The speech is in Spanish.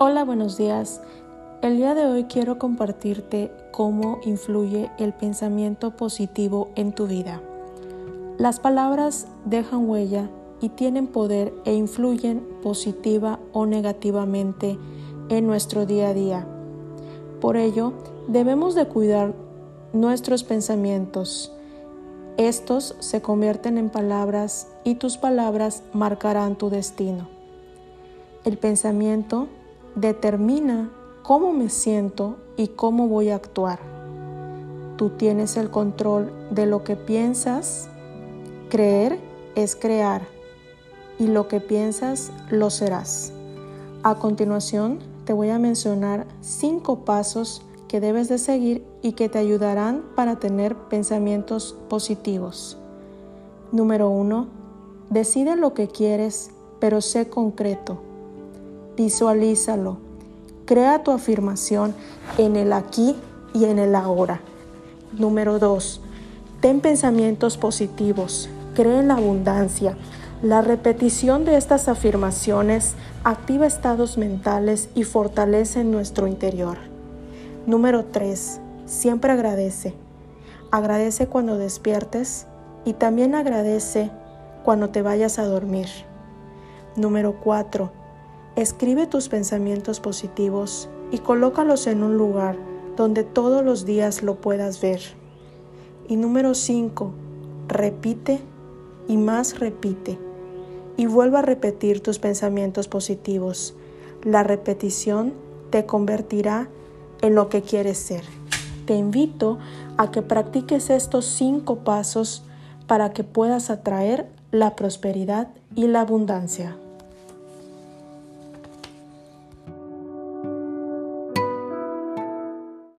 Hola, buenos días. El día de hoy quiero compartirte cómo influye el pensamiento positivo en tu vida. Las palabras dejan huella y tienen poder e influyen positiva o negativamente en nuestro día a día. Por ello, debemos de cuidar nuestros pensamientos. Estos se convierten en palabras y tus palabras marcarán tu destino. El pensamiento determina cómo me siento y cómo voy a actuar. Tú tienes el control de lo que piensas. Creer es crear y lo que piensas lo serás. A continuación te voy a mencionar cinco pasos que debes de seguir y que te ayudarán para tener pensamientos positivos. Número 1. Decide lo que quieres, pero sé concreto. Visualízalo. Crea tu afirmación en el aquí y en el ahora. Número 2. Ten pensamientos positivos. Cree en la abundancia. La repetición de estas afirmaciones activa estados mentales y fortalece nuestro interior. Número 3. Siempre agradece. Agradece cuando despiertes y también agradece cuando te vayas a dormir. Número 4. Escribe tus pensamientos positivos y colócalos en un lugar donde todos los días lo puedas ver. Y número 5. Repite y más repite. Y vuelva a repetir tus pensamientos positivos. La repetición te convertirá en lo que quieres ser. Te invito a que practiques estos cinco pasos para que puedas atraer la prosperidad y la abundancia.